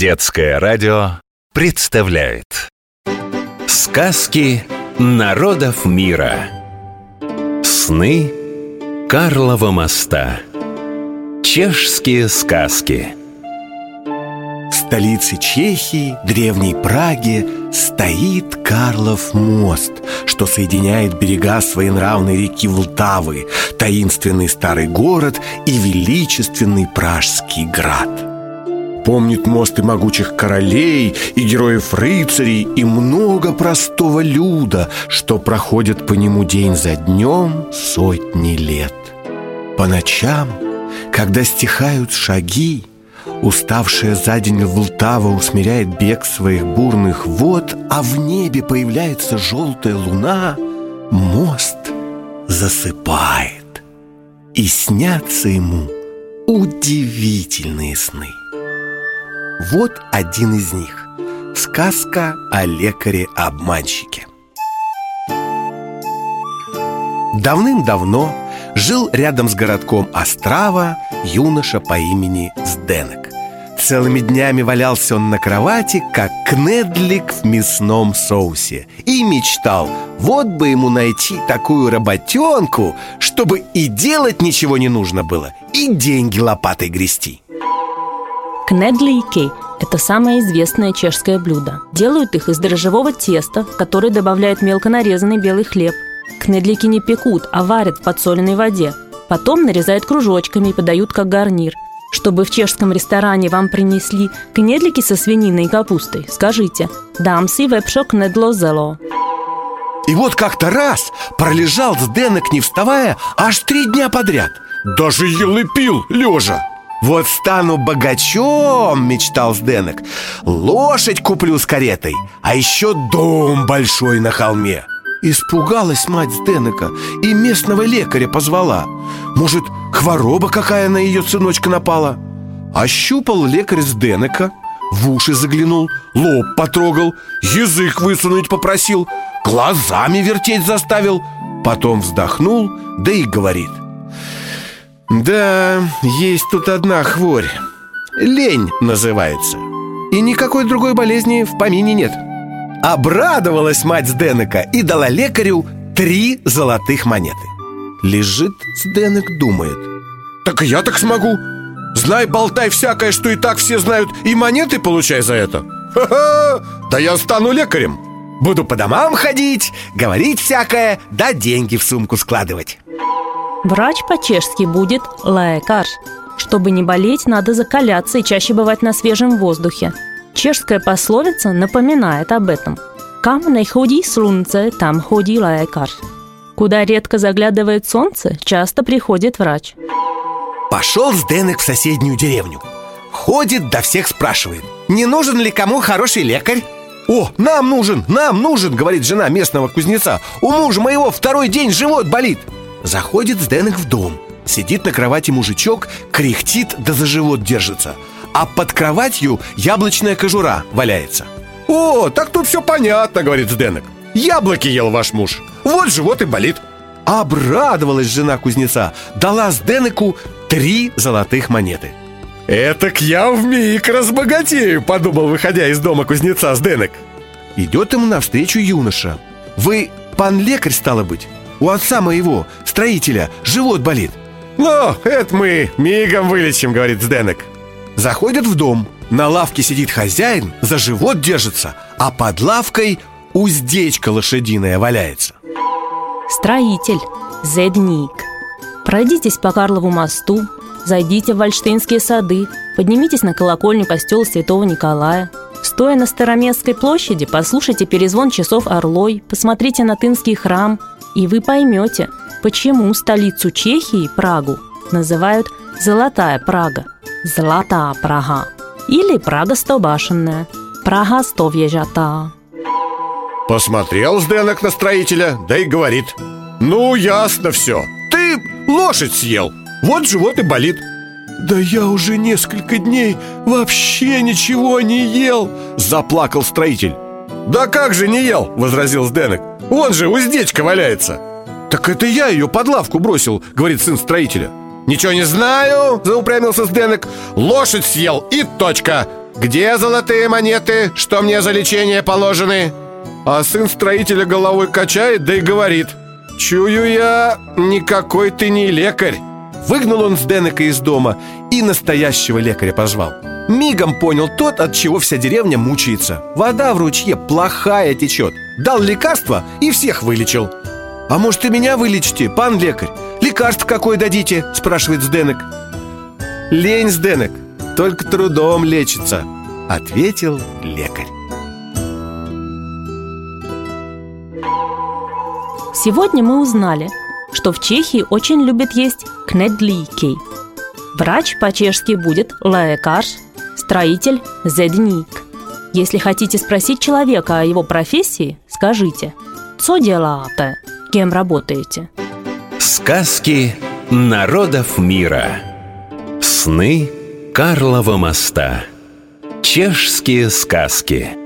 Детское радио представляет Сказки народов мира. Сны Карлова моста. Чешские сказки. В столице Чехии, древней Праге, стоит Карлов мост, что соединяет берега своенравной реки Влтавы, таинственный старый город и величественный Пражский град. Помнит мост и могучих королей, и героев-рыцарей, и много простого люда, что проходят по нему день за днем сотни лет. По ночам, когда стихают шаги, Уставшая за день Влтава усмиряет бег своих бурных вод, а в небе появляется желтая луна, мост засыпает. И снятся ему удивительные сны. Вот один из них. Сказка о лекаре-обманщике. Давным-давно жил рядом с городком Острава юноша по имени Сденек. Целыми днями валялся он на кровати, как кнедлик в мясном соусе И мечтал, вот бы ему найти такую работенку Чтобы и делать ничего не нужно было И деньги лопатой грести Кнедлики – это самое известное чешское блюдо. Делают их из дрожжевого теста, в которое добавляют мелко нарезанный белый хлеб. Кнедлики не пекут, а варят в подсоленной воде. Потом нарезают кружочками и подают как гарнир – чтобы в чешском ресторане вам принесли кнедлики со свининой и капустой, скажите «Дам си вепшо кнедло зело». И вот как-то раз пролежал с Денек, не вставая, аж три дня подряд Даже ел и пил, лежа вот стану богачом, мечтал Сденек Лошадь куплю с каретой А еще дом большой на холме Испугалась мать Сденека и местного лекаря позвала. Может, хвороба какая на ее сыночка напала? Ощупал лекарь Сденека В уши заглянул, лоб потрогал Язык высунуть попросил Глазами вертеть заставил. Потом вздохнул, да и говорит Да, есть тут одна хворь. Лень называется. И никакой другой болезни в помине нет – Обрадовалась мать Сденека и дала лекарю три золотых монеты. Лежит Сденек, думает. Так я так смогу. Знай, болтай всякое, что и так все знают И монеты получай за это. Ха-ха! Да я стану лекарем. Буду по домам ходить, говорить всякое Да деньги в сумку складывать Врач по-чешски будет лекар Чтобы не болеть, надо закаляться и чаще бывать на свежем воздухе Чешская пословица напоминает об этом. «Кам не ходи солнце, там ходи лекарь». Куда редко заглядывает солнце, часто приходит врач. Пошел Сденек в соседнюю деревню. Ходит, до всех спрашивает. Не нужен ли кому хороший лекарь? «О, нам нужен, нам нужен!» — говорит жена местного кузнеца «У мужа моего второй день живот болит!» Заходит Сденек в дом Сидит на кровати мужичок, кряхтит да за живот держится а под кроватью яблочная кожура валяется. «О, так тут все понятно», — говорит Сденек. «Яблоки ел ваш муж, вот живот и болит». Обрадовалась жена кузнеца, дала Сденеку три золотых монеты. «Этак я вмиг разбогатею», — подумал, выходя из дома кузнеца Сденек. Идет ему навстречу юноша. «Вы пан лекарь, стало быть? У отца моего, строителя, живот болит». «Ну, это мы мигом вылечим», — говорит Сденек. Заходят в дом. На лавке сидит хозяин, за живот держится, а под лавкой уздечка лошадиная валяется. Строитель, зедник. Пройдитесь по Карлову мосту, зайдите в Вальштейнские сады, поднимитесь на колокольню костела Святого Николая. Стоя на Староместской площади, послушайте перезвон часов орлой, посмотрите на Тынский храм, и вы поймете, почему столицу Чехии, Прагу, называют «Золотая Прага». Золотая Прага. Или Прага стобашенная. Прага стовьежата. Посмотрел Сденок на строителя, да и говорит Ну, ясно все Ты лошадь съел Вот живот и болит «Да я уже несколько дней вообще ничего не ел!» Заплакал строитель «Да как же не ел?» — возразил Сденек «Вон же уздечка валяется!» «Так это я ее под лавку бросил», — говорит сын строителя «Ничего не знаю!» – заупрямился Сденек. «Лошадь съел и точка! Где золотые монеты, что мне за лечение положены? А сын строителя головой качает, да и говорит Чую я, никакой ты не лекарь Выгнал он с Денека из дома и настоящего лекаря позвал Мигом понял тот, от чего вся деревня мучается Вода в ручье плохая течет Дал лекарство и всех вылечил «А может, и меня вылечите, пан лекарь? Лекарство какое дадите?» – спрашивает Сденек «Лень, Сденек, только трудом лечится», – ответил лекарь Сегодня мы узнали, что в Чехии очень любят есть кнедликей. Врач по-чешски будет лаекарш, строитель – зедник. Если хотите спросить человека о его профессии, скажите «Цо делаате?» Кем работаете? Сказки народов мира Сны Карлова моста Чешские сказки